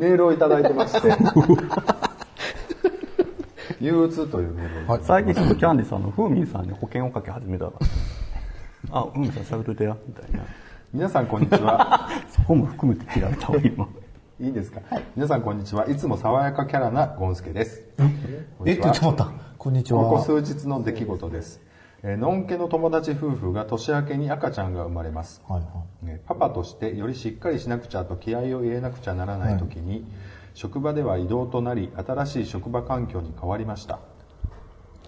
メールをいただいてまして、憂鬱というメールを最近ちょっとキャンディさんのフーミンさんに保険をかけ始めたから。あ、フーミンさん喋っといてや、みたいな。皆さんこんにちは。そこも含めて切られたわ、今。いいですか、皆さんこんにちは。いつも爽やかキャラなゴンスケです。え、ちょっと待った。こんにちここは。数日の出来事です。えーのんけの友達夫婦が年明けに赤ちゃんが生まれます。はいはい。ねパパとしてよりしっかりしなくちゃと気合を入れなくちゃならない時に、職場では移動となり新しい職場環境に変わりました。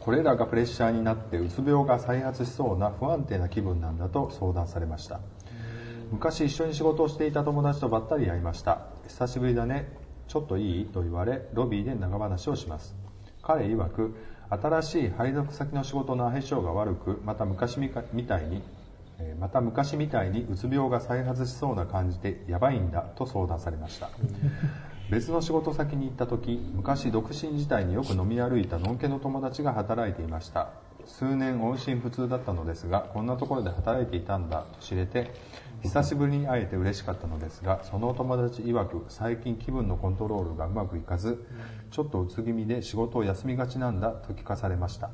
これらがプレッシャーになってうつ病が再発しそうな不安定な気分なんだと相談されました。昔一緒に仕事をしていた友達とばったり会いました。久しぶりだね。ちょっといい？と言われロビーで長話をします。彼曰く新しい配属先の仕事の相性が悪くまた昔みたいにまた昔みたいにうつ病が再発しそうな感じでやばいんだと相談されました。別の仕事先に行った時昔独身時代によく飲み歩いたのんけの友達が働いていました。数年音信不通だったのですがこんなところで働いていたんだと知れて久しぶりに会えて嬉しかったのですがそのお友達曰く最近気分のコントロールがうまくいかずちょっとうつ気味で仕事を休みがちなんだと聞かされました。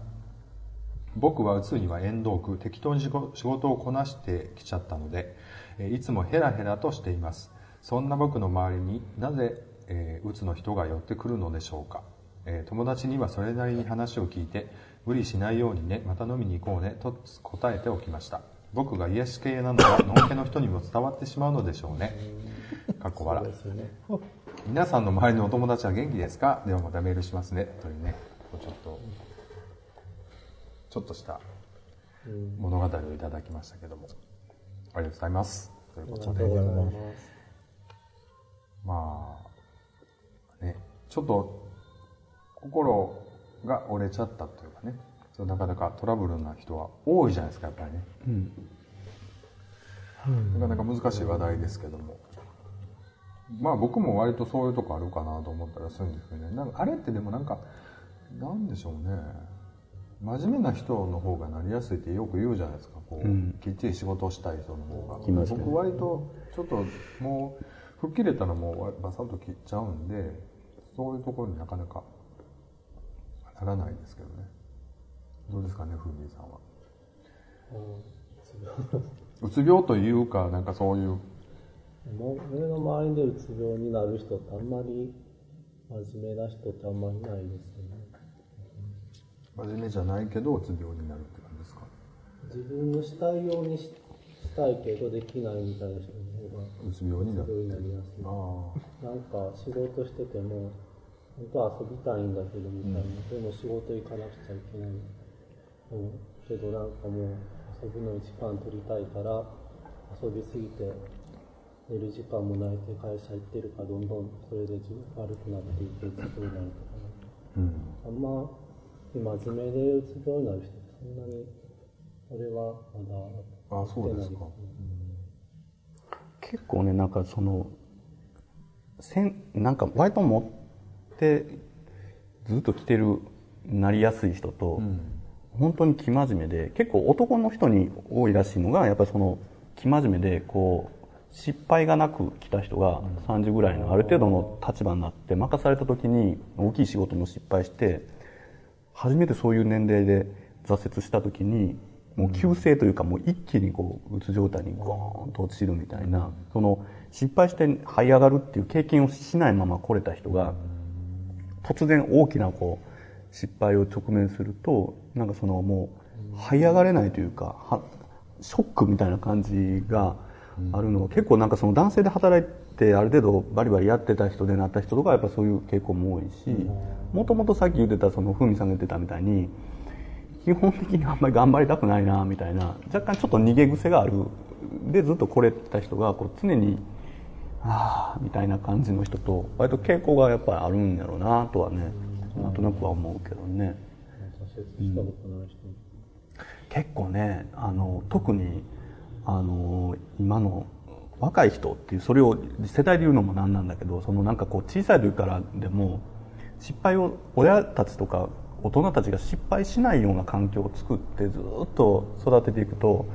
僕はうつには縁遠く適当に仕事をこなしてきちゃったのでいつもヘラヘラとしています。そんな僕の周りになぜ、えーうつの人が寄ってくるのでしょうか、え友達にはそれなりに話を聞いて無理しないようにねまた飲みに行こうねと答えておきました。僕が癒し系なのは のんけの人にも伝わってしまうのでしょうね。かっこ笑皆さんの周りのお友達は元気ですか？ではまたメールしますね。というねちょっとちょっとした物語をいただきましたけども、ありがとうございます。ということで、まあ、ね、ちょっと心が折れちゃったというかね、そうなかなかトラブルな人は多いじゃないですか、やっぱりね。なかなか難しい話題ですけども。まあ僕も割とそういうとこあるかなと思ったらするんですけどね。なんかあれってでもなんか、なんでしょうね。真面目な人の方がなりやすいってよく言うじゃないですか。こう、きっちり仕事をしたい人の方が。ね僕割とちょっともう、吹っ切れたらもうバサッと切っちゃうんで、そういうところになかなかならないですけどね。どうですかね、ふみさんは？うつ病。というか、なんかそういう、もう俺の周りでうつ病になる人ってあんまり真面目な人ってあんまりいないですよね。真面目じゃないけどうつ病になるって感じですか？自分のしたいようにししたいけどできないみたいな人の方がうつ病になうつ病るになりやすい。あなんか仕事してても本当は遊びたいんだけどみたいな、でも仕事行かなくちゃいけない、うん、けどなんかもう遊ぶのに時間取りたいから遊びすぎて寝る時間もないで会社行ってるからどんどんそれで自分悪くなっていってうつ病になるとかあうん。あんま真面目でうつ病になる人ってそんなに俺はまだあそうですか。結構ね、なんかその、せん、なんか割と持って、ずっと来てる、なりやすい人と、本当に生真面目で、結構男の人に多いらしいのが、やっぱりその、生真面目で、こう、失敗がなく来た人が30ぐらいのある程度の立場になって任された時に大きい仕事も失敗して初めてそういう年齢で挫折した時にもう急性というかもう一気にこううつ状態にゴーンと落ちるみたいなその失敗して這い上がるっていう経験をしないまま来れた人が突然大きなこう失敗を直面するとなんかそのもう這い上がれないというかはショックみたいな感じがあるのは結構なんかその男性で働いてある程度バリバリやってた人でなった人とかやっぱそういう傾向も多いしもともとさっき言ってたそのふみさんが言ってたみたいに基本的にあんまり頑張りたくないなみたいな若干ちょっと逃げ癖がある。でずっと来れた人がこう常にああみたいな感じの人と割と傾向がやっぱりあるんやろうなとはねなんとなくは思うけどね。挫折したことない人、結構ねあの特にあの今の若い人っていうそれを世代で言うのもなんなんだけどそのなんかこう小さい時からでも失敗を親たちとか大人たちが失敗しないような環境を作ってずっと育てていくと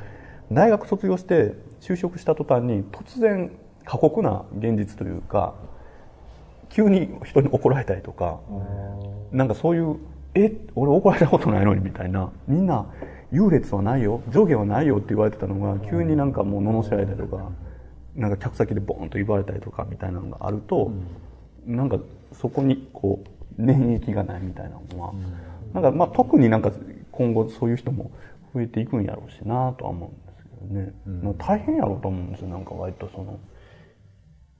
大学卒業して就職した途端に突然過酷な現実というか急に人に怒られたりとか、なんかそういう、え、俺怒られたことないのにみたいな、みんな優劣はないよ、上下はないよって言われてたのが、急になんかもう罵られたりとか、なんか客先でボーンと言われたりとかみたいなのがあると、なんかそこにこう、免疫がないみたいなのは、なんかまあ特になんか今後そういう人も増えていくんやろうしなとは思うんですけどね。大変やろうと思うんですよ、なんか割とその、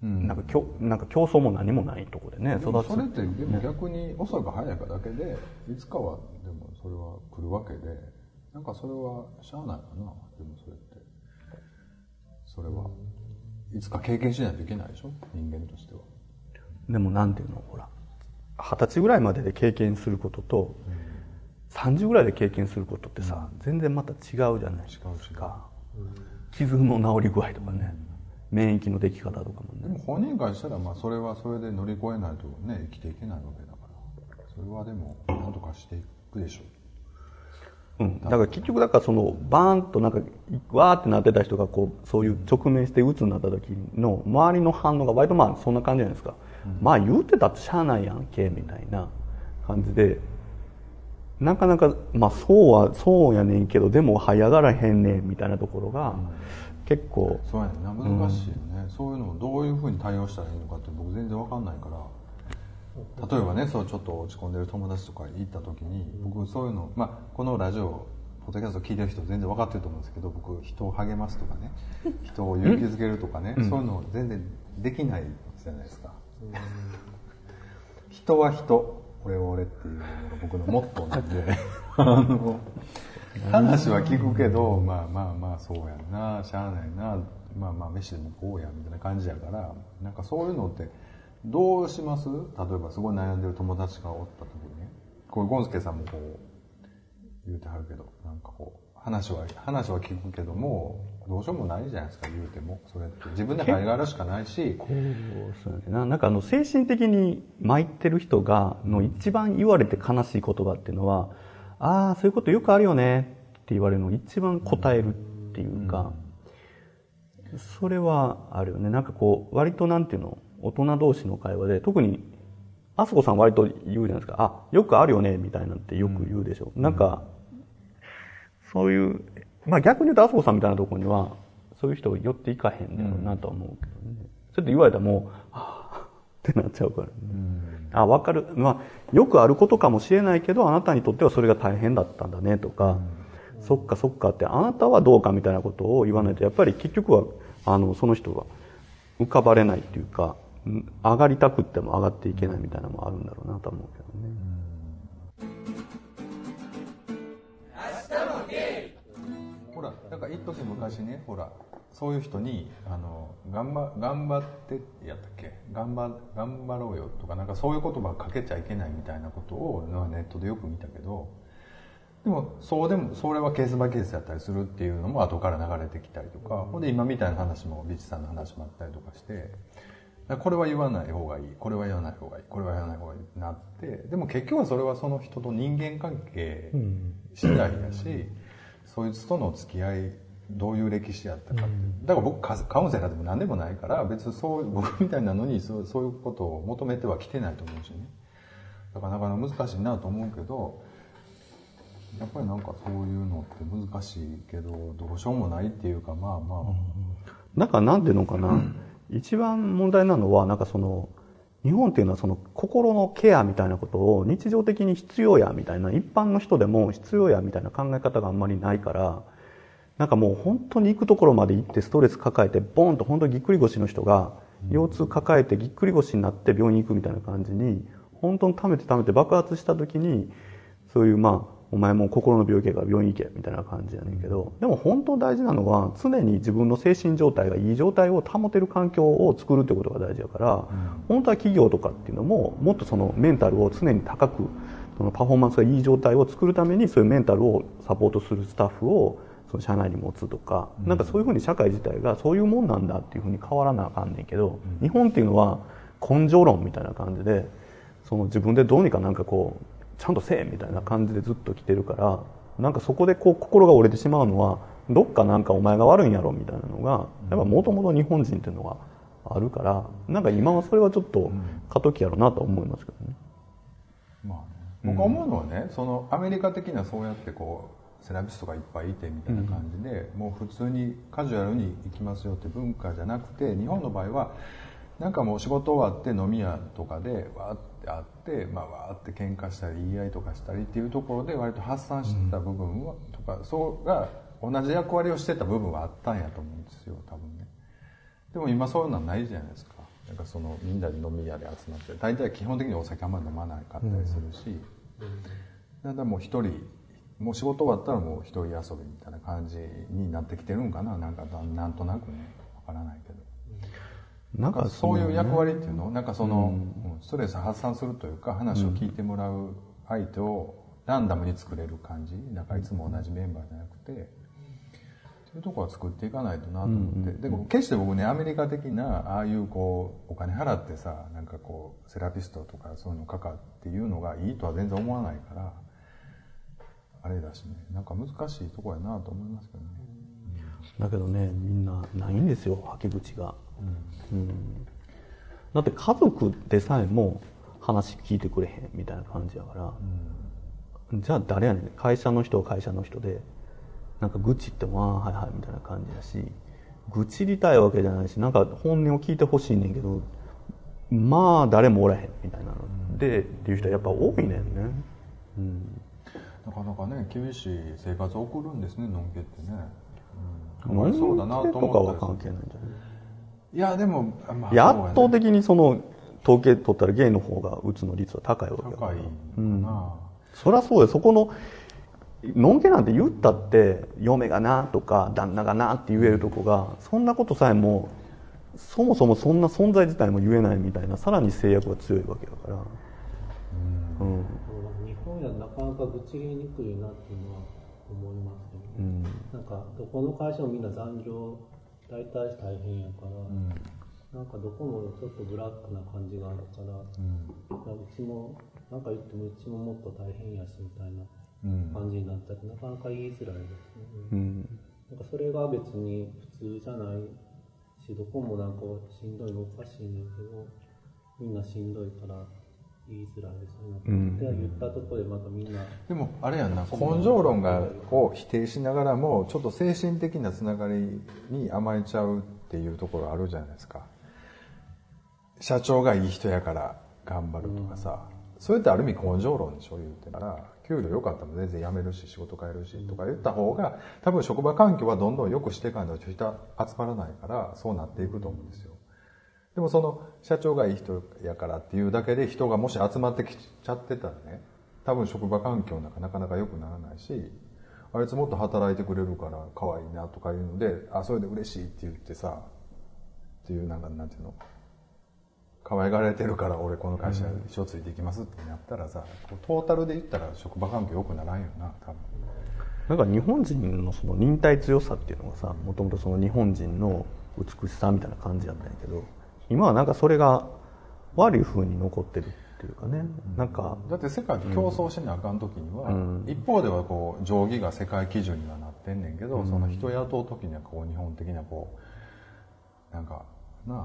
なんかきょなんか競争も何もないとこでね、育つ。それってでも逆に遅いか早いかだけでいつかはでもそれは来るわけでなんかそれはしゃあないかなでもそれって。それは。いつか経験しないといけないでしょ人間としては。でもなんていうのほら。二十歳ぐらいまでで経験することと、30ぐらいで経験することってさ、全然また違うじゃないですか。傷の治り具合とかね、免疫のでき方とかもね。でも本人からしたらまあそれはそれで乗り越えないとね生きていけないわけだから。それはでも何とかしていくでしょう。ん、だから結局だからそのバーンとなんかわーってなってた人がこうそういう直面して鬱になった時の周りの反応が割とまあそんな感じじゃないですか、まあ言うてたってしゃあないやんけみたいな感じでなかなかまあそうはそうやねんけどでも這い上がらへんねんみたいなところが結構。そうやね。難しいよね、そういうのをどういうふうに対応したらいいのかって僕全然わかんないから。例えばねそうちょっと落ち込んでる友達とか行った時に僕そういうの、まあ、このラジオポッドキャスト聞いてる人全然分かってると思うんですけど僕人を励ますとかね 人を勇気づけるとかね、そういうの全然できないじゃないですか、人は人。俺は俺っていうのが僕のモットーなんで。あ の話は聞くけどまあまあまあそうやんなしゃあないなまあまあ飯でもこうやみたいな感じやからなんかそういうのってどうします？例えばすごい悩んでる友達がおった時にね。これゴンスケさんもこう言うてはるけどなんかこう話は話は聞くけどもどうしようもないじゃないですか言うても。それって。自分で這い上がるしかないし。そうやな。なんかあの精神的に参ってる人がの一番言われて悲しい言葉っていうのは「ああそういうことよくあるよね」って言われるのを一番答えるっていうか、それはあるよね。なんかこう割となんていうの？大人同士の会話で特にあそこさん割と言うじゃないですか「あよくあるよね」みたいなんてよく言うでしょ、なんかそういうまあ逆に言うとあそこさんみたいなところにはそういう人寄っていかへんだろうなとは思うけどね、ちょっと言われたらもう「はあ」ってなっちゃうからね、あ分かる。まあよくあることかもしれないけどあなたにとってはそれが大変だったんだねとか、そっかそっかってあなたはどうかみたいなことを言わないとやっぱり結局はあのその人が浮かばれないっていうかうん上がりたくっても上がっていけないみたいなのもあるんだろうなとは思うけどね、ほらなんか一時昔ねほらそういう人にあの頑張頑張ってやったっけ？頑張頑張ろうよとかなんかそういう言葉かけちゃいけないみたいなことをまあネットでよく見たけどでもそうでもそれはケースバイケースやったりするっていうのも後から流れてきたりとか、ほんで今みたいな話もビチさんの話もあったりとかしてこれは言わない方がいいこれは言わない方がいいこれは言わない方がいいってなってでも結局はそれはその人と人間関係次第やし、そいつとの付き合いどういう歴史やったかって、だから僕カカウンセラーでも何でもないから別にそう 僕みたいなのにそうそういうことを求めてはきてないと思うしね。だからなかなか難しいなと思うけどやっぱりなんかそういうのって難しいけどどうしようもないっていうかまあまあ、なんかなんていうのかな、一番問題なのはなんかその日本っていうのはその心のケアみたいなことを日常的に必要やみたいな一般の人でも必要やみたいな考え方があんまりないからなんかもう本当に行くところまで行ってストレス抱えてボンと本当にぎっくり腰の人が腰痛抱えてぎっくり腰になって病院に行くみたいな感じに本当に溜めて溜めて爆発した時にそういうまあお前もう心の病気やから病院行けみたいな感じやねんけどでも本当大事なのは常に自分の精神状態がいい状態を保てる環境を作るってことが大事だから、本当は企業とかっていうのももっとそのメンタルを常に高くそのパフォーマンスがいい状態を作るためにそういうメンタルをサポートするスタッフをその社内に持つとか、なんかそういうふうに社会自体がそういうもんなんだっていうふうに変わらなあかんねんけど、日本っていうのは根性論みたいな感じでその自分でどうにかなんかこうちゃんとせえみたいな感じでずっと来てるからなんかそこでこう心が折れてしまうのはどっかなんかお前が悪いんやろみたいなのがやっぱもともと日本人っていうのがあるからなんか今はそれはちょっと過渡期やろうなとは思いますけどね、まあね、僕は思うのはね、そのアメリカ的なそうやってこうセラピストがいっぱいいてみたいな感じで、もう普通にカジュアルに行きますよって文化じゃなくて日本の場合はなんかもう仕事終わって飲み屋とかでわーって会って、まあ、わーって喧嘩したり言い合いとかしたりっていうところで割と発散してた部分は、とかそうが同じ役割をしてた部分はあったんやと思うんですよ多分ね。でも今そういうのはないじゃないですか。なんかそのみんなで飲み屋で集まって大体基本的にお酒あんまり飲まなかったりするし、だからもう一人もう仕事終わったらもう一人遊びみたいな感じになってきてるんかな。なんかだなんとなくね。わからないけど。なんかそういう役割割っていうの？なんかその、うん。ストレス発散するというか話を聞いてもらう相手をランダムに作れる感じ？なんかいつも同じメンバーじゃなくて、そういうとこは作っていかないとなと思って、でも決して僕ねアメリカ的なああいうこうお金払ってさなんかこうセラピストとかそういうのかかっていうのがいいとは全然思わないからあれだしね。なんか難しいとこやなと思いますけどね。だけどねみんなないんですよはけ口が、うん。だって家族でさえも話聞いてくれへんみたいな感じやから、じゃあ誰やねん。会社の人は会社の人でなんか愚痴ってもああはいはいみたいな感じだし愚痴りたいわけじゃないしなんか本音を聞いてほしいねんけどまあ誰もおらへんみたいなので、っていう人はやっぱ多いねんね、うん、なかなかね厳しい生活を送るんですねのんけってね、うん、かノンわいそうだなと思ったり関係ないんじゃないいやでも、まあ圧倒的にその統計取ったらゲイの方がうつの率は高いわけだから。高いのかな、そりゃそうよ。そこののんけなんて言ったって嫁がなとか旦那がなって言えるとこがそんなことさえもそもそもそんな存在自体も言えないみたいなさらに制約が強いわけだから。うん。日本やなかなか愚痴りにくいなっていうのは思いますけど、なんかどこの会社もみんな残業大体大変やから、なんかどこもちょっとブラックな感じがあるから、いやうちもなんか言ってもうちももっと大変やしみたいな感じになっちゃってなかなか言いづらいですね、うん。なんかそれが別に普通じゃないしどこもなんかしんどいのおかしいねんけどみんなしんどいから言いづらいですね、うん。で言ったところでまたみんな。でもあれやんな根性論がを否定しながらもちょっと精神的なつながりに甘えちゃうっていうところあるじゃないですか。社長がいい人やから頑張るとかさ、それってある意味根性論でしょ言うてたら。給料良かったら全然辞めるし仕事変えるしとか言った方が多分職場環境はどんどん良くしていかないと人集まらないからそうなっていくと思うんですよでもその社長がいい人やからっていうだけで人がもし集まってきちゃってたらね多分職場環境なかなかなか良くならないしあいつもっと働いてくれるから可愛いなとかいうのであそれで嬉しいって言ってさっていうなんかなんていうの可愛がられてるから俺この会社一生ついていきますってなったらさ、こうトータルで言ったら職場環境良くならんよな多分。なんか日本人のその忍耐強さっていうのがさもともとその日本人の美しさみたいな感じだったんやけど今はなんかそれが悪い風に残ってるっていうかね。なんか。だって世界と競争しなあかん時には、一方ではこう定規が世界基準にはなってんねんけど、その人雇う時にはこう日本的なこうなんかなあ、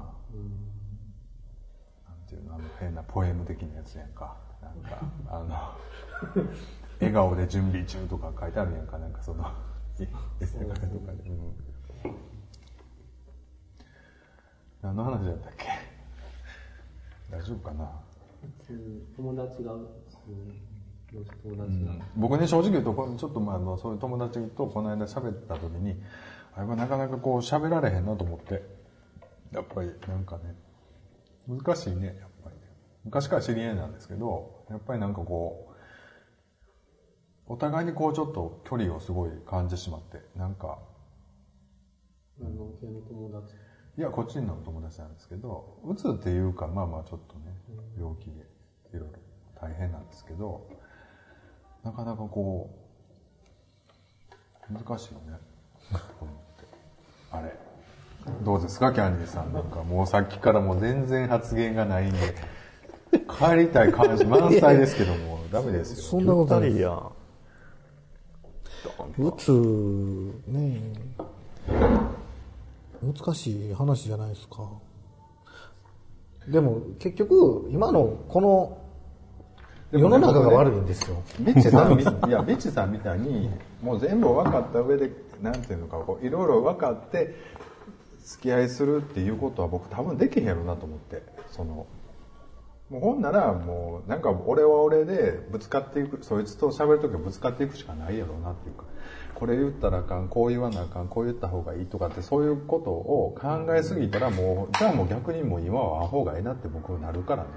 なんていうのあの変なポエム的なやつやんか。なんかあの 笑顔で準備中とか書いてあるやんか。なんかそのエッとかで、うん何の話だったっけ？大丈夫かな？友達が友達が、僕ね正直言うとこちょっとまああのそういう友達とこの間喋った時にあれはなかなかこう喋られへんなと思って。やっぱりなんかね難しいねやっぱりね。昔から知り合いなんですけどやっぱりなんかこうお互いにこうちょっと距離をすごい感じてしまってなんかあの系の友達いやこっちの友達なんですけどうつっていうかまあまあちょっとね病気でいろいろ大変なんですけどなかなかこう難しいよね。あれ。どうですかキャンディーさんなんかもうさっきからもう全然発言がないんで。帰りたい感じ満載ですけどもダメですよ。そんなことないやうつねえ難しい話じゃないですかでも結局、今のこの世の中が悪いんですよ。ビッチさんみ、いや、ビッチさんみたいに、もう全部分かった上で、なんていうのか、こう、いろいろ分かって、付き合いするっていうことは僕多分できへんやろなと思って、その、もうほんならもう、なんか俺は俺でぶつかっていく、そいつと喋るときはぶつかっていくしかないやろうなっていうか、これ言ったらあかん、こう言わなあかん、こう言った方がいいとかってそういうことを考えすぎたらもう、じゃあもう逆にもう今は会う方がいいなって僕はなるからね、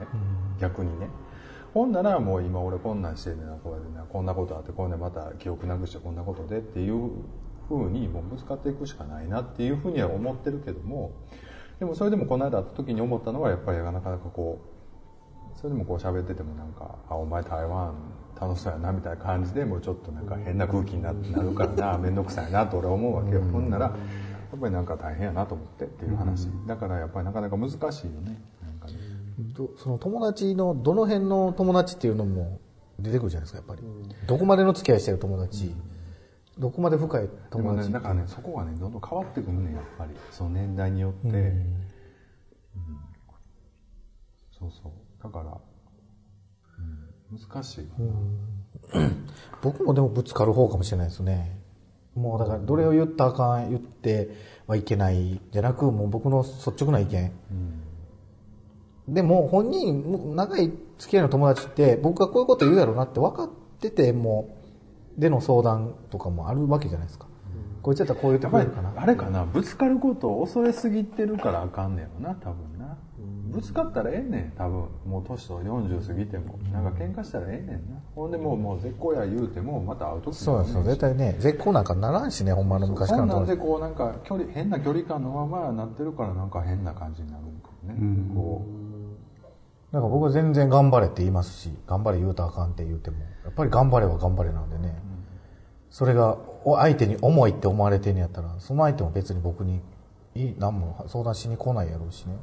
逆にね。ほんならもう今俺こんなんしてんねんな、こうやってな、こんなことあって、こんでまた記憶なくしてこんなことでっていう風にもうぶつかっていくしかないなっていうふうには思ってるけども、でもそれでもこの間会った時に思ったのはやっぱりなかなかこう、それでもこう喋っててもなんか、あ、お前台湾楽しそうやなみたいな感じでもうちょっとなんか変な空気にななるからな、めんどくさいなと俺は思うわけよ。ほんなら、やっぱりなんか大変やなと思ってっていう話。だからやっぱりなかなか難しいよね。なんかね。どその友達のどの辺の友達っていうのも出てくるじゃないですかやっぱり、どこまでの付き合いしてる友達、どこまで深いでもね、友達だからね、そこがね、どんどん変わってくるね、やっぱり。その年代によって。うんそうそう。だから、うん、難しいわな。僕もでもぶつかる方かもしれないですね。もうだからどれを言ったらあかん言ってはいけないじゃなくもう僕の率直な意見、でも本人も長い付き合いの友達って僕がこういうこと言うやろうなって分かっててもでの相談とかもあるわけじゃないですか、こいつやったらこう言ってくれるかな。あれかな、ぶつかることを恐れすぎてるからあかんねやろな、多分な。ぶつかったらええねん、多分。もう年と40過ぎても。なんか喧嘩したらええねんな。ほんでもう、もう絶好や言うても、また会う時そうなんですよ絶対ね絶好なんかならんしねほんまの昔からそんなんでこうなんか距離、変な距離感のままなってるからなんか変な感じになるんかもね。こう。だから僕は全然頑張れって言いますし、頑張れ言うたらあかんって言うても、やっぱり頑張れは頑張れなんでね、それがお相手に重いって思われてんやったら、その相手も別に僕に何も相談しに来ないやろうしね。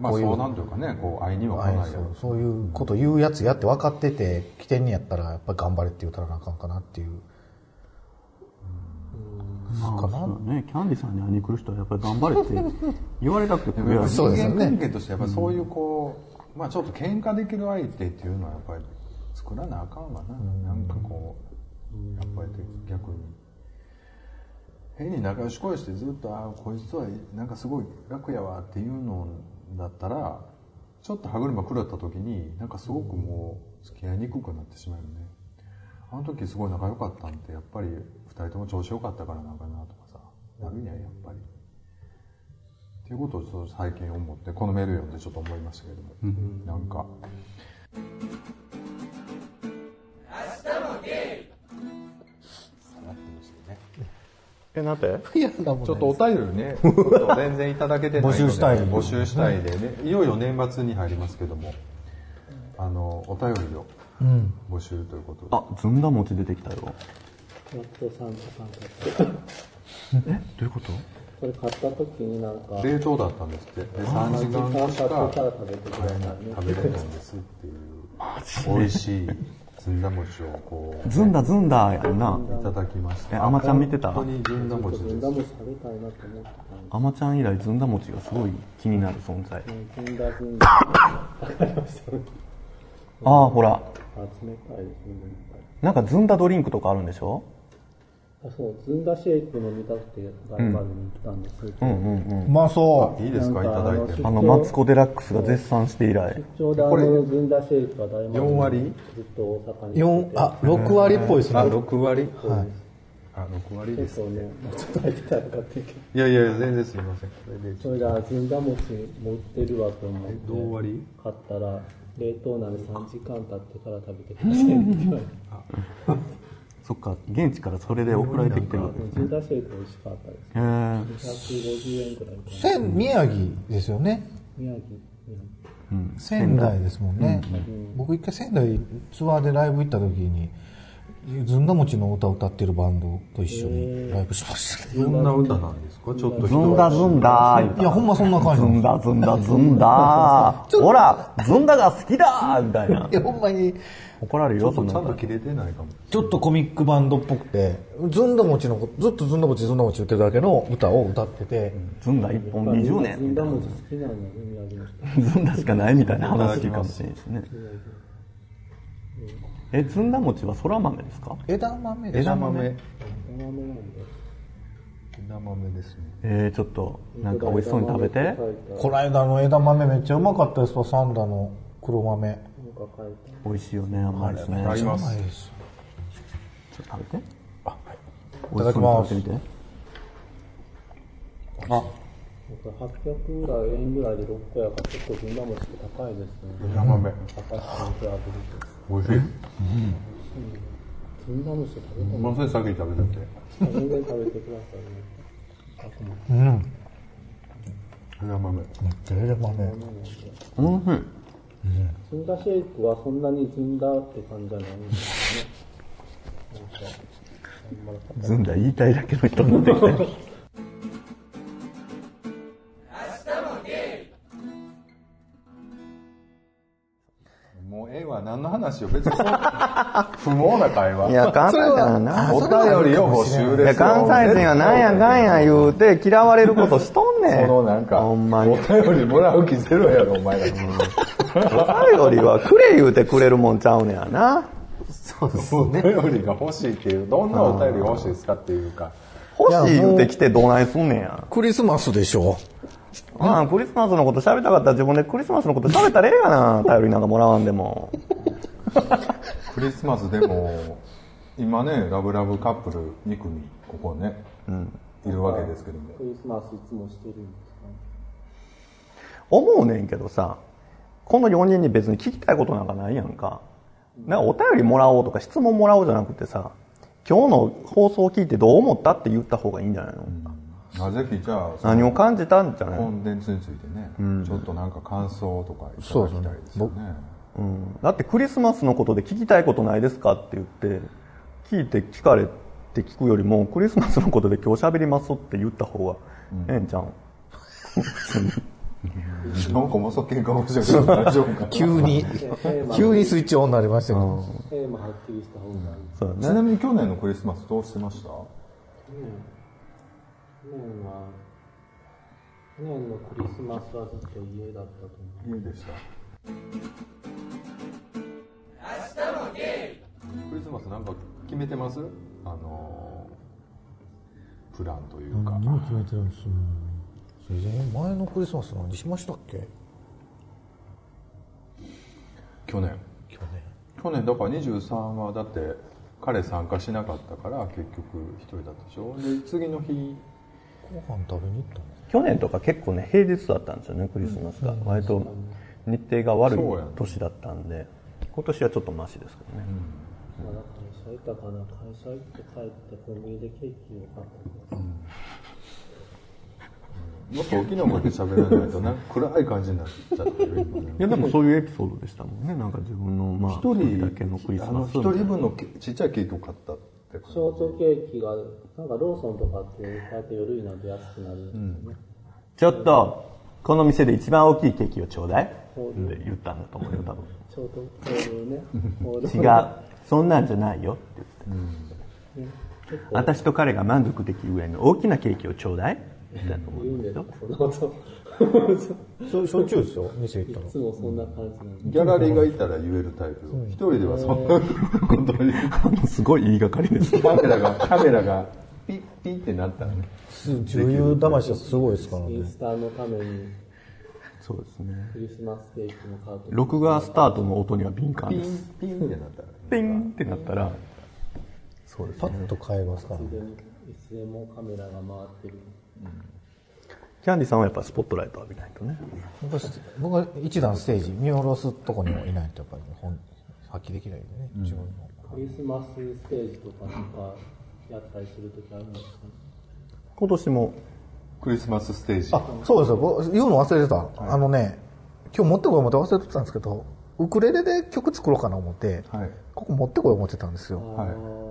まあそうなんというかね、こう、会いには来はいないよそう。いうこと言うやつやって分かってて来てんねやったら、やっぱり頑張れって言うたらなあかんかなっていう。まあ、そうだね。キャンディさんに会いに来る人はやっぱり頑張れって言われたくて そうですよね人間関係としてやっぱりそういうこう、まあちょっと喧嘩できる相手っていうのはやっぱり作らなあかんわな。なんかこう、やっぱり逆に。変に仲良し恋してずっと、ああ、こいつとはなんかすごい楽やわっていうのだったら、ちょっと歯車狂った時に、なんかすごくもう付き合いにくくなってしまうよね。あの時すごい仲良かったんって、やっぱり二人とも調子良かったからなんかなとかさ、なるんや、やっぱり。っていうことをちょっと最近思って、このメール読んでちょっと思いましたけども。なんか。え、なんて？ちょっとお便りね、全然いただけてないので募集したい募集したいでね、いよいよ年末に入りますけども、あの、お便りをうん。募集ということで。あ、ずんだ餅出てきたよ。やっと3時間経って。え？どういうこと？これ買った時になんか、冷凍だったんですって。で、3時間後し経か食べれないんですっていう、美味しいずんだ餅をこう、ずんだずんだやんな。いただきました。え、あまちゃん見てた？本当にずんだ餅ですずんだ。餅食べたいなと思ってたあまちゃん以来ずんだ餅がすごい気になる存在。す。ずんだずんだ。ああ、ほら。あ、冷たいですね。なんかずんだドリンクとかあるんでしょ？あ、そう、ずんだシェイク飲みたくて、ライバルに行ったんですけど、うんうんうん。うまそいいですか？いただいて。あの、マツコ・デラックスが絶賛して以来。ちょうどあのずんだシェイクは大丸4割？ずっと大阪う。に四あ、6割っぽいですね。あ、6割？はい。あ、6割です。ね、もうちょっと入ってたら買って。いやいや、全然すみません。これでそれで、あずんだ餅持ってるわと思って、どう割？り買ったら、冷凍なんで3時間経ってから食べてくださいって言われて。そっか、現地からそれで送られてきてるわけですずね。んだシェイク美味しかったです。へえ。150円くらい。仙、宮城ですよね。宮城。宮うん。仙台ですもんね。僕一回仙台ツアーでライブ行った時に、ずんだ餅の歌を歌ってるバンドと一緒にライブしましたね。どんな歌なんですか？ちょっとずんだずんだいや、ほんまそんな感じずんだずんだずんだー ほら、ずんだが好きだーみたいな。いや、ほんまに、怒られるよ、そんなのちゃんと切れてないかも。ちょっとコミックバンドっぽくて、ずんだ餅のこと、ずっとずんだ餅ずんだ餅言ってるだけの歌を歌ってて、ずんだ一本20ず年んだ餅好きなの人。ずんだしかないみたいな話かもしれないですね。え、ずんだ餅は空豆ですか？枝豆枝豆。お豆なんだ。枝豆ですね。えー、ちょっと、なんか美味しそうに食べて。この間の枝豆めっちゃうまかったですわ、サンダの黒豆。美味しいよね、甘いですね。ありますうまい。ちょっと食べて。あ、はい。いただきます。あ、なんか800ぐらい円ぐらいで6個やから結構ずんだ餅って高いですね。枝豆。高い人に比べる美味しい。と。ずんだ餅食べたまさに先に食べちゃって。全然食べてくださいね。うん。枝豆。めっちゃ枝豆。うん。ずんだシェイクはそんなにずんだって感じじゃないんですよね。なんだ言いたいだけの人になって。もうええわ、何の話を別に不毛な会話。いや、関西人はな。お便りを募集ですよ。関西人はなんやかんや言うて嫌われることしとんねん。そのなんか。お便りもらう気ゼロやろ、お前ら。お便りはくれ言うてくれるもんちゃうねやな。そうですお便りが欲しいっていう、どんなお便りが欲しいですかっていうか。欲しい言うてきてどないすんねんや。クリスマスでしょ。ああ、クリスマスのこと喋りたかったら自分でクリスマスのこと喋ったらええがな。頼りなんかもらわんでも。クリスマスでも、今ね、ラブラブカップル2組、ここね、いるわけですけども。クリスマスいつもしてるんですか？思うねんけどさ、この4人に別に聞きたいことなんかないやんか。なんかお便りもらおうとか質問もらおうじゃなくてさ、今日の放送を聞いてどう思ったって言った方がいいんじゃないの、あぜひじゃあ、何を感じたんじゃない？コンテンツについてね、ちょっとなんか感想とかいただきたいですよね。うん、だってクリスマスのことで聞きたいことないですかって言って聞いて聞かれて聞くよりもクリスマスのことで今日喋りますって言った方がええんちゃう？ん、なんかまさけん顔してるけど大丈夫かな？急に、急にスイッチオンになりましたけど。テーマはっきりした方がいい。ちなみに去年のクリスマスどうしてました？去年は、去年のクリスマスはずっと家だったと思う。家でした。クリスマスなんか決めてます？あのープランというか。何を決めてるんですそれで前のクリスマス何しましたっけ？去年。去年。去年。だから23はだって彼参加しなかったから結局一人だったでしょ？で次の日。ご飯食べに行ったの？去年とか結構ね平日だったんですよねクリスマスが、割と日程が悪い年だったんで今年はちょっとマシですけどね、まあ、だから会社行ったかな、会社行って帰ってコンビニでケーキを買ったりもっと大きな声で喋らないとなんか暗い感じになっちゃってる今ね。いやでもそういうエピソードでしたもんねなんか自分のまあ一人だけのクリスマスあの一人分のケちっちゃいケーキを買ったってショートケーキが、なんかローソンとかって、こうやって夜になると安くなるんですよね。ちょっとこの店で一番大きいケーキをちょうだい。って言ったんだと思うよ多分。ショートホール。ね。違う。そんなんじゃないよって言って、結構私と彼が満足できるぐらいの大きなケーキをちょうだいって言ったと思言うん。ですよ、そのこと。しょしょっちゅうですよ、店行ったの。いつもそんな感じな。ギャラリーがいたら言えるタイプ。一人ではそんなことにうすごい言いがかりですカメラがカメラが。ピッピッってなったらね女優魂はすごいですからね。イン。スタのために。そうですね。クリスマスケーキのカート録画スタートの音には敏感ピです。ンピンってなったら。ピンってなったら。そうですパッと変えますからいつでもカメラが回ってる。キャンディさんはやっぱスポットライト浴びないとね僕は僕は一段ステージ見下ろすとこにもいないとやっぱり本発揮できないんでね、自分の。クリスマスステージとかなんかやったりするときあるんですか今年もクリスマスステージあ、そうですよ。僕言うの忘れてた。あのね、今日持ってこよう思って忘れてたんですけど、ウクレレで曲作ろうかな思って、はいここ持ってこい思ってたんですよ。はい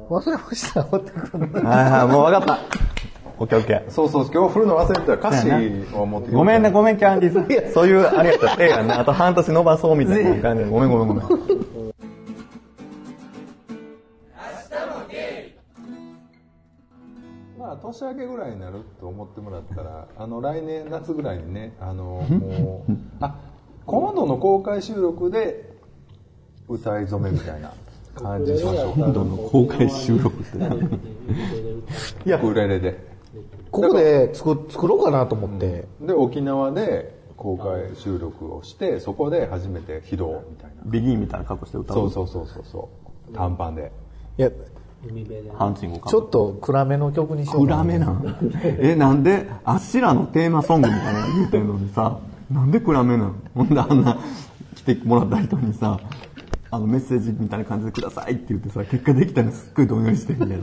忘れました、持ってくるの。はいはい、もう分かった。オッケーオッケー。そうそう今日振るの忘れてた歌詞を持ってごめんね、ごめん、キャンディーズ。そういう、ありがとう。ええやんな。あと半年伸ばそうみたいな感じで。ごめんごめんごめん。まあ年明けぐらいになると思ってもらったらあの来年夏ぐらいにねあのもうあ今度の公開収録で歌い初めみたいな感じにしましょう今度の公開収録って。いやウクレレでここで作作ろうかなと思って、で沖縄で公開収録をしてそこで初めて披露みたいなビギンみたいな格好して歌う。そうそうそうそうそう短パンでいや、海辺で。ハンチングか。ちょっと暗めの曲にしよう。暗めなん え、なんで、あっしらのテーマソングみたいなの言うてんのにさ、なんで暗めなんほんであんな来てもらった人にさ、あのメッセージみたいな感じでくださいって言ってさ、結果できたらすっごいどんよりしてんだよ。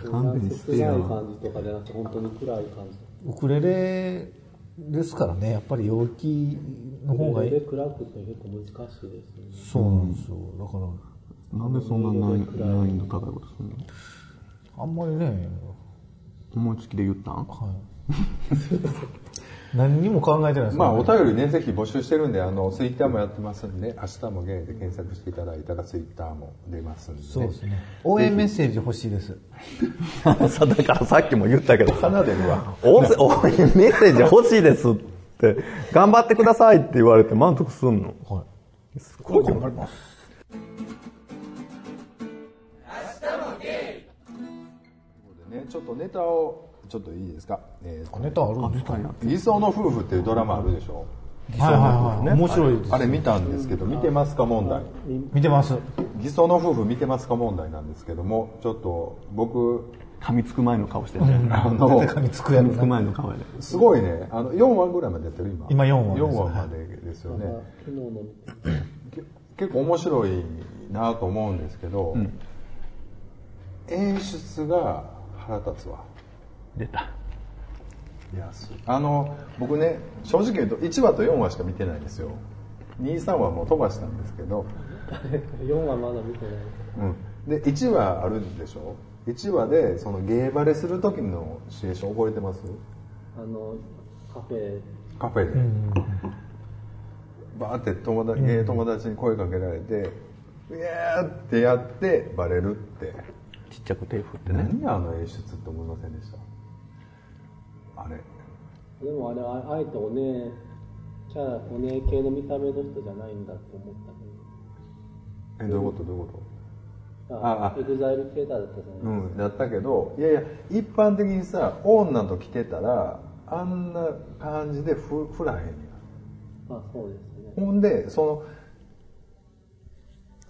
勘弁して切ないよ。感じとかじゃなくて、本当に暗い感じ。ウクレレですからね、やっぱり陽気の方がいい。で暗くって結構難しいですよね。そうなんですよ。だから、なんでそんな難易難易度高いことするのあんまりね、思いつきで言ったん？はい。何にも考えてないですまあお便りねぜひ募集してるんであのツイッターもやってますんで明日もゲイで検索していただいたらツイッターも出ますんで、ね、そうですね。応援メッセージ欲しいです。さだからさっきも言ったけどさ、鼻出るわおせおメッセージ欲しいですって、頑張ってくださいって言われて満足すんの？はい。すごい頑張ります。ねちょっとネタをちょっといいですか、えーネタあるんですか？理想の夫婦っていうドラマあるでしょ？はいはいはい。面白いです。あれ見たんですけど見てますか問題？見てます。偽装の夫婦見てますか問題なんですけどもちょっと僕噛みつく前の顔してるね。あの手につくや噛みつくつな。前の顔やで。すごいねあの4話ぐらいまでやってる今今4話です4話までですよね、結構面白いなと思うんですけど、演出が腹立つわ。出た。い。やすあの僕ね正直言うと1話と4話しか見てないんですよ。23話もう飛ばしたんですけど、4話まだ見てない。うん、で1話あるんでしょ？1話でそのゲーバレする時のシチュエーション覚えてます？あの、カフェ、カフェで、バーって友達、友達に声かけられて「うやー!」ってやってバレるってちっちゃく手振ってね。何あの演出って思いませんでした？あれ。でもあれ、ああえてお姉、キャラ、お姉系の見た目の人じゃないんだって思ったけえどういうこと？どういうこど。ああエグザイル系だったじゃとないうんだったけどいやいや一般的にさ女と来てたらあんな感じでふ振らへんねん。あ、そうですね。ほんでその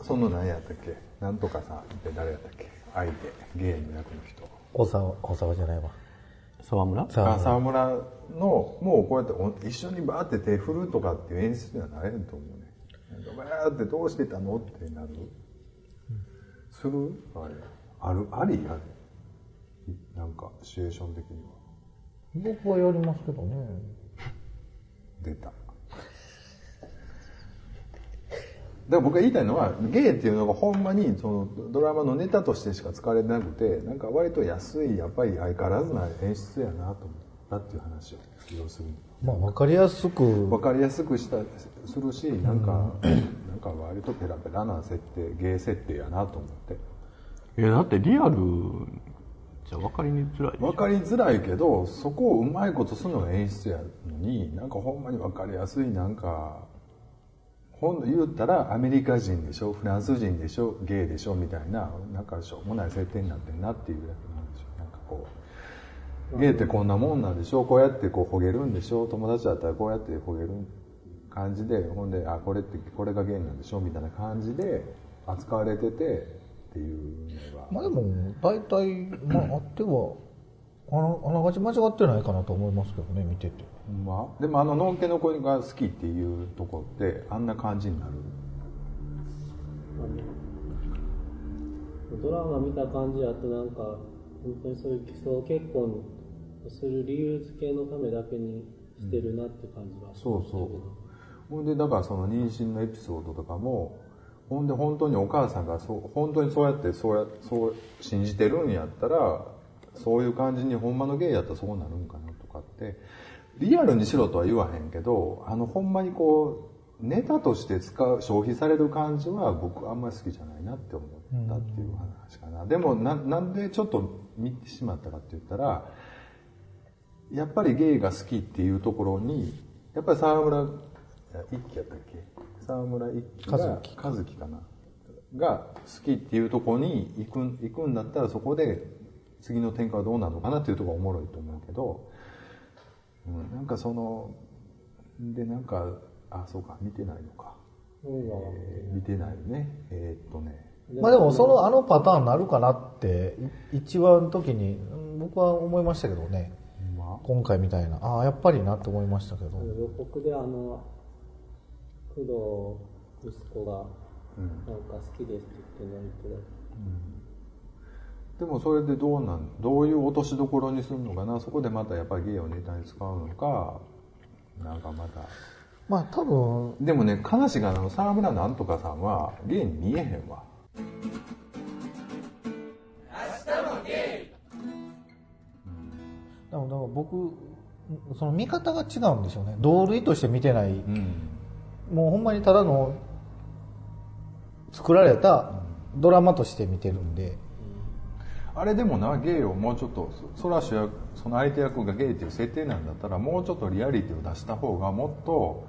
その何やったっけ？なんとかさんって誰やったっけ？相手ゲームの役の人。大沢、大沢じゃないわ。沢村？沢村。のもうこうやってお一緒にバーって手振るとかっていう演出にはなれんと思うね。バーってどうしてたのってなる、する？あれ。あるあり？あれ？なんかシチュエーション的には。僕はやりますけどね。出ただから僕が言いたいのはゲイっていうのがほんまにそのドラマのネタとしてしか使われてなくてなんか割と安いやっぱり相変わらずな演出やなと思ったっていう話を要するに。まあ、わかりやすく、分かりやすくしたするしなんか、なんか割とペラペラな設定ゲイ設定やなと思って。いや、だってリアルじゃ分かりにづらい分かりづらいけどそこをうまいことするのが演出やのになんかほんまに分かりやすいなんかほん言ったらアメリカ人でしょフランス人でしょゲイでしょみたいななんかしょうもない設定になってんなっていうだけなんでしょなんかこうゲイってこんなもんなんでしょこうやってこうほげるんでしょ友達だったらこうやってほげる感じでほんであこれってこれがゲイなんでしょみたいな感じで扱われててっていうのが。まあでも、大体、まあ、あっては、あの、あながち間違ってないかなと思いますけどね、見てて。まあ、でもあののんけの子が好きっていうとこってあんな感じになる。ドラマ見た感じやとなんか本当にそういう基礎結婚する理由付けのためだけにしてるなって感じはしましたけど。そうそう。ほんでだからその妊娠のエピソードとかもほんで本当にお母さんがそう本当にそうやってそうやそう信じてるんやったらそういう感じにほんまのゲイやったらそうなるんかなとかってリアルにしろとは言わへんけどあのほんまにこうネタとして使う消費される感じは僕あんまり好きじゃないなって思ったっていう話かな、でもななんでちょっと見てしまったかって言ったらやっぱりゲイが好きっていうところにやっぱり沢村一輝やったっけ？沢村一輝が和樹。かな？が好きっていうところに行く行くんだったらそこで次の展開はどうなるのかなっていうところがおもろいと思うけど、うん、なんかそのでなんかあそうか見てないのか、えー見てないね。えーっとね。まあでもそのあのパターンになるかなってい一話の時にうん僕は思いましたけどね。ま今回みたいな。ああやっぱりなって思いましたけど。予告であの工藤息子がなんか好きですって言ってるのを見てでもそれでどうなんどういう落としどころにするのかな？そこでまたやっぱりゲイをネタに使うのか？なんかまた。まあ多分。でもね悲しいがあの沢村なんとかさんはゲイに見えへんわ。でもだから僕その見方が違うんでしょうね。同類として見てない、もうほんまにただの作られたドラマとして見てるんで、あれでもなゲイをもうちょっとそそら主役その相手役がゲイっていう設定なんだったらもうちょっとリアリティを出した方がもっと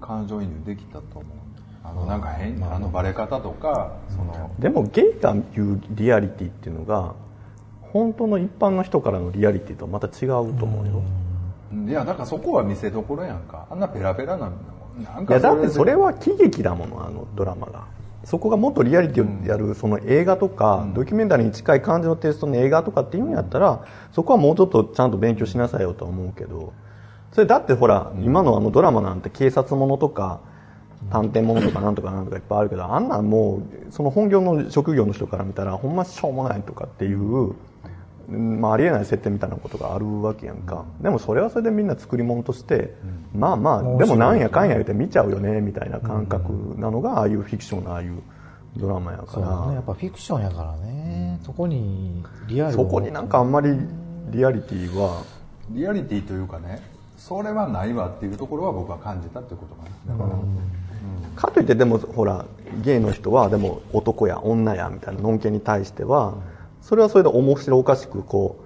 感情移入できたと思う。あのなんか変あのバレ方とかそのでもゲイが言うリアリティっていうのが本当の一般の人からのリアリティとはまた違うと思うよ、いやだからそこは見せどころやんか。あんなペラペラなんだもん。なんいやだってそれはは喜劇だものあのドラマがそこがもっとリアリティをやるその映画とか、ドキュメンタリーに近い感じのテイストの映画とかっていうんやったらそこはもうちょっとちゃんと勉強しなさいよとは思うけどそれだってほら、今のあのドラマなんて警察ものとか探偵ものとかなんとかなんとかいっぱいあるけどあんなんもうその本業の職業の人から見たらほんましょうもないとかっていう、うんまあ、ありえない設定みたいなことがあるわけやんか、でもそれはそれでみんな作り物として、まあまあでもなんやかんや言って見ちゃうよねみたいな感覚なのがああいうフィクションのああいうドラマやかそうだね。やらっぱフィクションやからね、そこにリアル。をそこになんかあんまりリアリティはリアリティというかねそれはないわっていうところは僕は感じたってことかな。だから、かといってでもほらゲイの人はでも男や女やみたいなのんけに対してはそれはそれで面白おかしくこ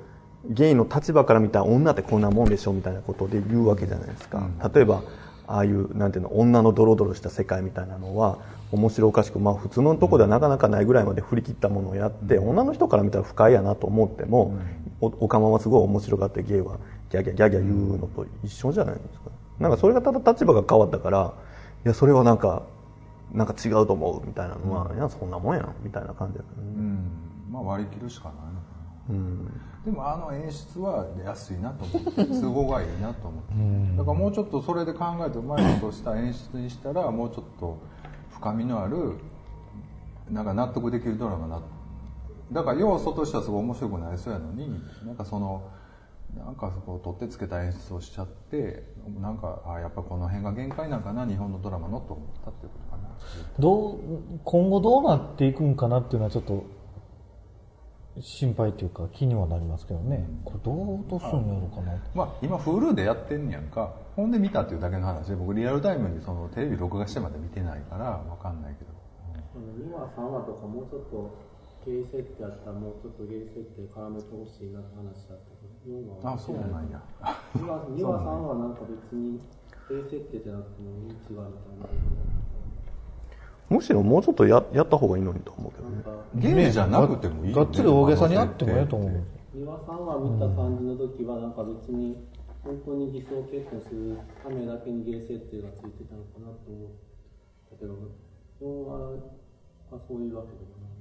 うゲイの立場から見たら女ってこんなもんでしょみたいなことで言うわけじゃないですか、例えばああいうなんていうの女のドロドロした世界みたいなのは面白おかしく、まあ、普通のとこではなかなかないぐらいまで振り切ったものをやって、女の人から見たら不快やなと思っても、おおかまはすごい面白がってゲイはギャギャギャギャ言うのと一緒じゃないですか。なんかそれがただ立場が変わったからいやそれはなんかなんか違うと思うみたいなのは、いやそんなもんやんみたいな感じだね。うんまあ割り切るしかないのかな、でもあの演出は安いなと思って都合がいいなと思って、だからもうちょっとそれで考えてうまいことした演出にしたらもうちょっと深みのあるなんか納得できるドラマなだから要素としてはすごい面白くなりそうやのになんかそのなんかそこ取ってつけた演出をしちゃってなんかあやっぱこの辺が限界なんかな日本のドラマのと思ったっていうことかな。どう今後どうなっていくんかなっていうのはちょっと心配っていうか気にはなりますけどね、これどう落とすんやろうかな。まあ今 Hulu でやってんねやんか。ほんで見たっていうだけの話で僕リアルタイムにそのテレビ録画してまで見てないからわかんないけど。2話3話とかもうちょっとゲイ設定やったらもうちょっとゲイ設定絡めてほしいなって話だったけど4話はあそうなんや。2話 ,2 話3話なんか別にゲイ設定じゃなくてもいい違うみたいなむしろもうちょっとややった方がいいのにと思うけどね。ゲイじゃなくてもいいよ、ね、がっつり大げさにあってもええと思う。2話3話見た感じの時はなんか別に本当に偽装結婚するためだけにゲイ設定がついてたのかなと思ったけど4話はそういうわけでもない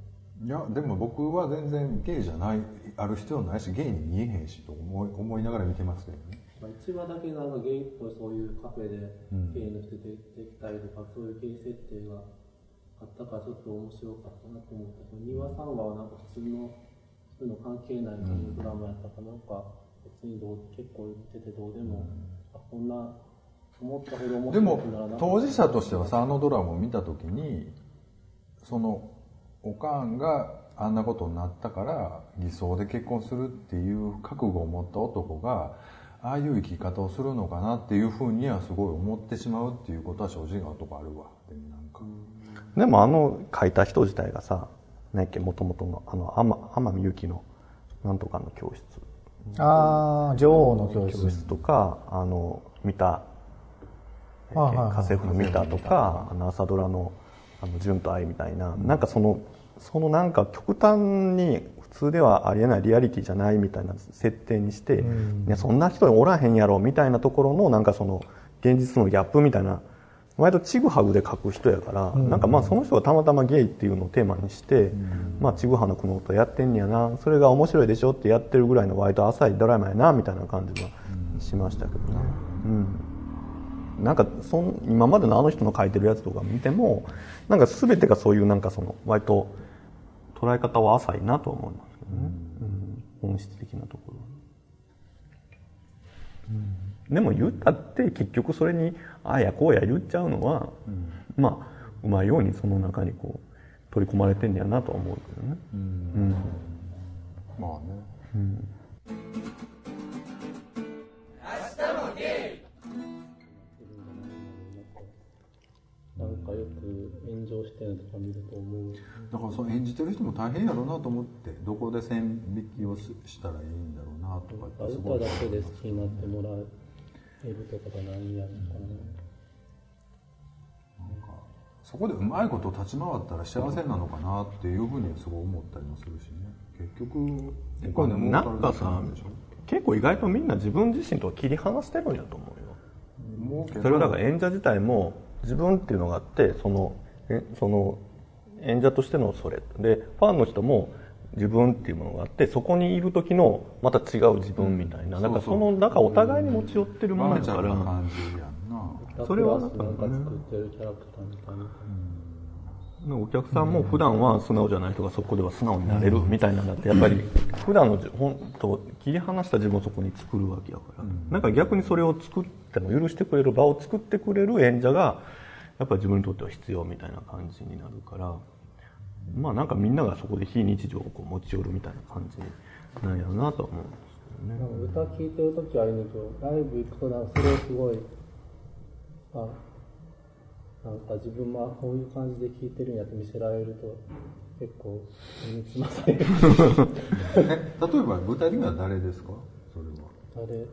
いやでも僕は全然ゲイじゃないある必要ないしゲイに見えへんしと思い思いながら見てますけどね。まあ、1話だけなんかゲイっぽいそういうカフェでゲイの人出てきたりとか、そういうゲイ設定があったからちょっと面白かったなと思ったけど2話3話はなんか普通のそういうの関係ないドラマやったかなんか別にどう結構言っててどうでも、あこん。な思ったほど面でも白くならなかった当事者としてはさあのドラマを見た時にそのおかんがあんなことになったから偽装で結婚するっていう覚悟を持った男がああいう生き方をするのかなっていうふうにはすごい思ってしまうっていうことは正直なとこあるわ。でもなんか、でもあの書いた人自体がさ何やっけもともとのあの天天海祐希のなんとかの教室。ああ、女王の教室。教室とかあの見たあはいはい家政婦の見たとかあの朝ドラの「あの純と愛」みたいな、なんかそのそのなんか極端に普通ではありえないリアリティじゃないみたいな設定にして、いやそんな人おらへんやろみたいなところのなんかその現実のギャップみたいな割とちぐはぐで書く人やから、なんかまあその人がたまたまゲイっていうのをテーマにして、まあちぐはの苦悩とやってんねやなそれが面白いでしょってやってるぐらいの割と浅いドラマやなみたいな感じはしましたけどね。うん。なんかそん今までのあの人の書いてるやつとか見てもなんか全てがそういうなんかその割と捉え方は浅いなとは思いますけどね、うん。本質的なところは、うん。でも言ったって結局それにああやこうや言っちゃうのは、まあうまいようにその中にこう取り込まれてんねやなとは思うけどね、うん。まあね。なんかよく炎上してるのとか見ると思う。だからその演じてる人も大変やろうなと思ってどこで線引きをししたらいいんだろうなとかってすごい歌だけで好きになってもらえるとかがないんやろうかなそこでうまいこと立ち回ったら幸せなのかなっていうふうにはすごい思ったりもするしね。結局お金儲なんかさなんでしょ。結構意外とみんな自分自身とは切り離してるんやと思うよ。それはだから演者自体も自分っていうのがあってそのえその演者としてのそれ。でファンの人も自分っていうものがあってそこにいる時のまた違う自分みたいな、なんかそのなんかお互いに持ち寄ってるものバーチャルやからそれはなんか作ってるキャラクターみたいなお客さんも普段は素直じゃない人がそこでは素直になれるみたいなんだってやっぱり普段のじ本当切り離した自分をそこに作るわけやから、なんか逆にそれを作っても許してくれる場を作ってくれる演者がやっぱり自分にとっては必要みたいな感じになるからまあなんかみんながそこで非日常をこう持ち寄るみたいな感じなんやろうなとは思うんですけどね。なんか歌聴いてる時はいいんだけどライブ行くとなんかそれをすごいあなんか自分もこういう感じで聴いてるんやって見せられると結構身につまされるえ例えば舞台には誰ですかそれは誰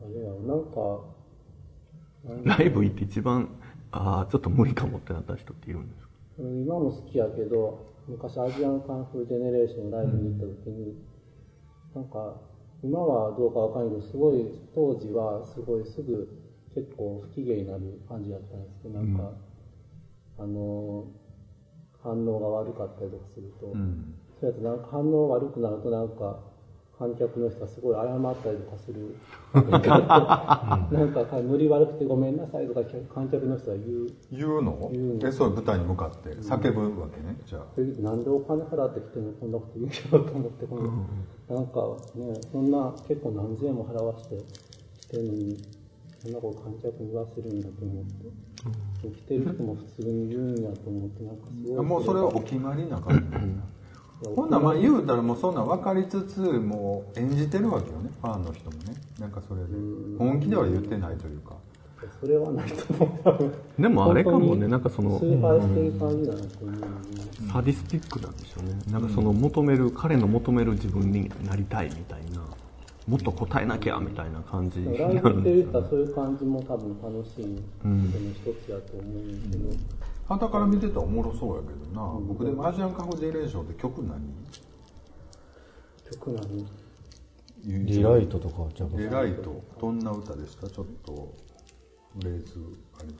誰やなんかライブ行って一番ああちょっと無理かもってなった人っているんで今も好きやけど昔アジアンカンフージェネレーションライブに行った時に、なんか今はどうかわかんないけどすごい当時はすごいすぐ結構不機嫌になる感じだったんですけどなんか、あの反応が悪かったりとかすると、そうやってなんか反応悪くなるとなんか観客の人がすごい謝ったりとかする。なんかノリ悪くてごめんなさいとか観客の人が言う。言うの？言うの。えそう舞台に向かって叫ぶわけねじゃあ。えなんでお金払ってきてもこんなこと言うけどと思ってこの、なんかねそんな結構何千円も払わして来てるのにそんなこと観客に言わせるんだと思って、来てる人も普通に言うんやと思ってなんかすごい。もうそれはお決まりな感じほんならまあ言うたらもうそんなん分かりつつもう演じてるわけよねファンの人もね。なんかそれで。本気では言ってないというか。それはないと思う。でもあれかもねなんかその崇拝してる感じだなと思うよね、サディスティックなんでしょうね。なんかその求める彼の求める自分になりたいみたいな。もっと答えなきゃみたいな感じになるんでそういう感じも多分楽しいその一つやと思うんだけど、はたから見てたらおもろそうやけどな、僕でもアジアンカフジェネレーションって曲何？曲何？リライトとかじゃあエライト。どんな歌でした？ちょっとフレーズありま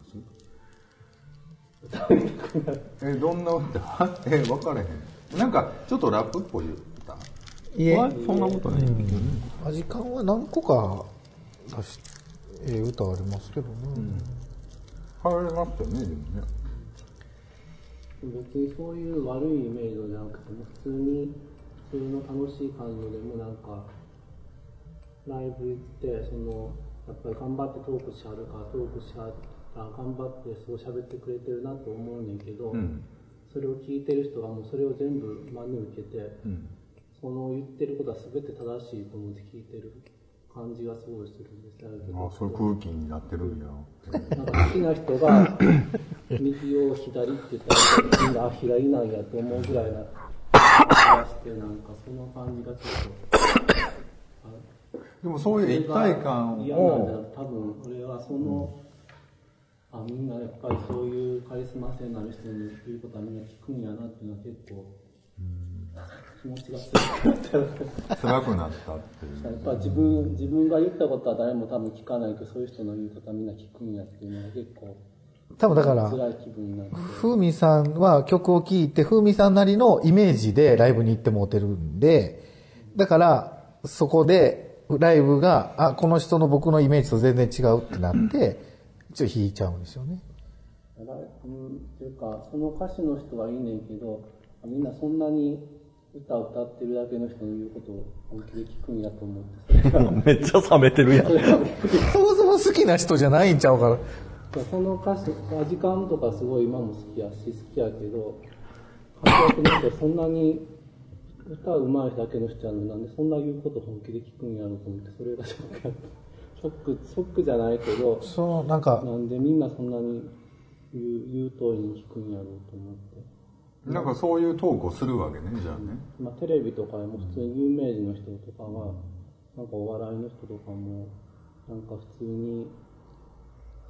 す？えどんな歌？え分かれへん。なんかちょっとラップっぽい歌？いえ。わそんなことない、アジカンは何個か出しええ歌ありますけどね、入れましたよねでもね別にそういう悪いイメージじゃなくても普通に普通の楽しい感じのでもなんかライブ行ってそのやっぱり頑張ってトークしはるからトークしはあ頑張ってそう喋ってくれてるなと思うねんけど、うん。それを聞いてる人がもうそれを全部真に受けて、うん。その言ってることは全て正しいと思って聞いてる感じがすごいするんです。よあそういう空気になってるんや。なんか好きな人が右を左って言ったらみんなあ左なんやと思うぐらいな気がしてなんかその感じがちょっと。あでもそういう一体感嫌なんだを多分俺はその、あみんなやっぱりそういうカリスマ性のある人に言うことはみんな聞くんやなっていうのは結構気持ちが辛くなったってい。う やっぱ自分自分が言ったことは誰も多分聞かないけどそういう人の言うことはみんな聞くんやっていうのが結構多分だから、ふみさんは曲を聴いて、ふみさんなりのイメージでライブに行ってもうてるんで、だから、そこで、ライブが、あ、この人の僕のイメージと全然違うってなって、ちょっと弾いちゃうんですよね。うん。っていうかその歌手の人はいいねんけどみんなそんなに歌を歌ってるだけの人の言うことを本気で聞くんやと思ってそれがめっちゃ冷めてるやん。そもそも好きな人じゃないんちゃうから。その歌手時間とかすごい今も好きやし好きやけど活躍の人そんなに歌うまいだけの人やのになんでそんな言うこと本気で聞くんやろうと思ってそれがショックやったショックショックじゃないけどその、なんか、なんでみんなそんなに言う言う通りに聞くんやろうと思って。なんかそういうトークをするわけねじゃあね。まあ、テレビとかでも普通に有名人の人とかは、なんかお笑いの人とかも、なんか普通に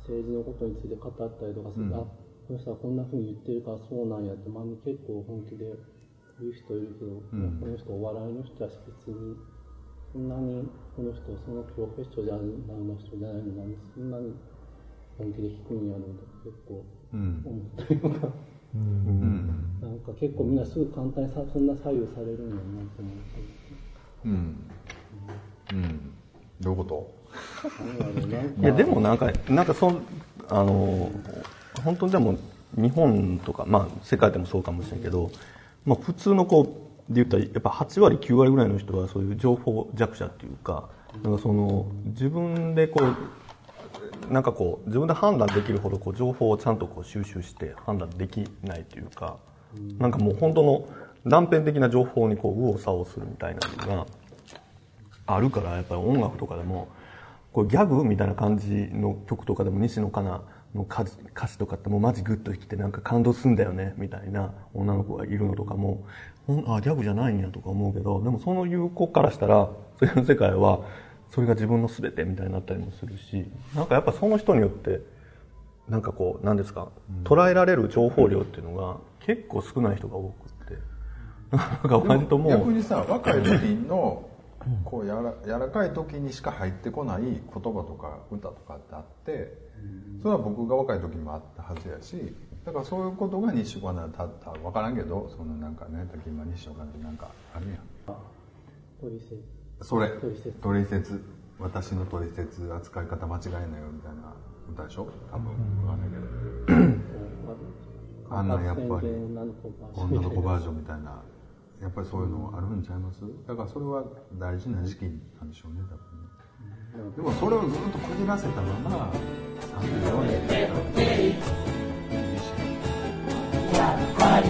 政治のことについて語ったりとかする、うん。あ、この人はこんな風に言ってるからそうなんやって、まあ、結構本気で言う人いるけど、ん。この人お笑いの人やし別に、そんなにこの人、そのプロフェッショナルな人じゃないのに、そんなに本気で聞くんやろうと結構うん。思ったりとか。うんなんか結構みんなすぐ簡単にさそんな左右されるんやなと思って。うん。うん。どういうこなんやろうなんかいや、でもなんか、なんかそん、あの、本当にでも、日本とか、まあ、世界でもそうかもしれないけど、まあ、普通の子で言ったら、やっぱ8割、9割ぐらいの人はそういう情報弱者っていうか、なんかその、自分でこう、なんかこう、自分で判断できるほど、こう、情報をちゃんとこう収集して判断できないというか、なんかもう本当の断片的な情報にこう、右往左往するみたいなのが、あるからやっぱり音楽とかでもこうギャグみたいな感じの曲とかでも西野カナの歌詞とかってもうマジグッときてなんか感動すんだよねみたいな女の子がいるのとかもあギャグじゃないんやとか思うけどでもその言う子からしたらそれの世界はそれが自分の全てみたいになったりもするしなんかやっぱその人によってなんかこう何ですか捉えられる情報量っていうのが結構少ない人が多くってなんか割ともう逆にさ若い時のこうやら柔らかい時にしか入ってこない言葉とか歌とかってあってそれは僕が若い時にもあったはずやしだからそういうことが西岡なたった分からんけどそのなんかね時今西岡ってなんかあるやんそれ。取説取説私の取説扱い方間違いないよみたいな歌でしょ？多分。分かんないけど。あんなんやっぱり。女の子バージョンみたいな。やっぱりそういうのあるんちゃいます？だからそれは大事な時期なんでしょうね多分ね。でもそれをずっとこじらせたまま34年。やっぱり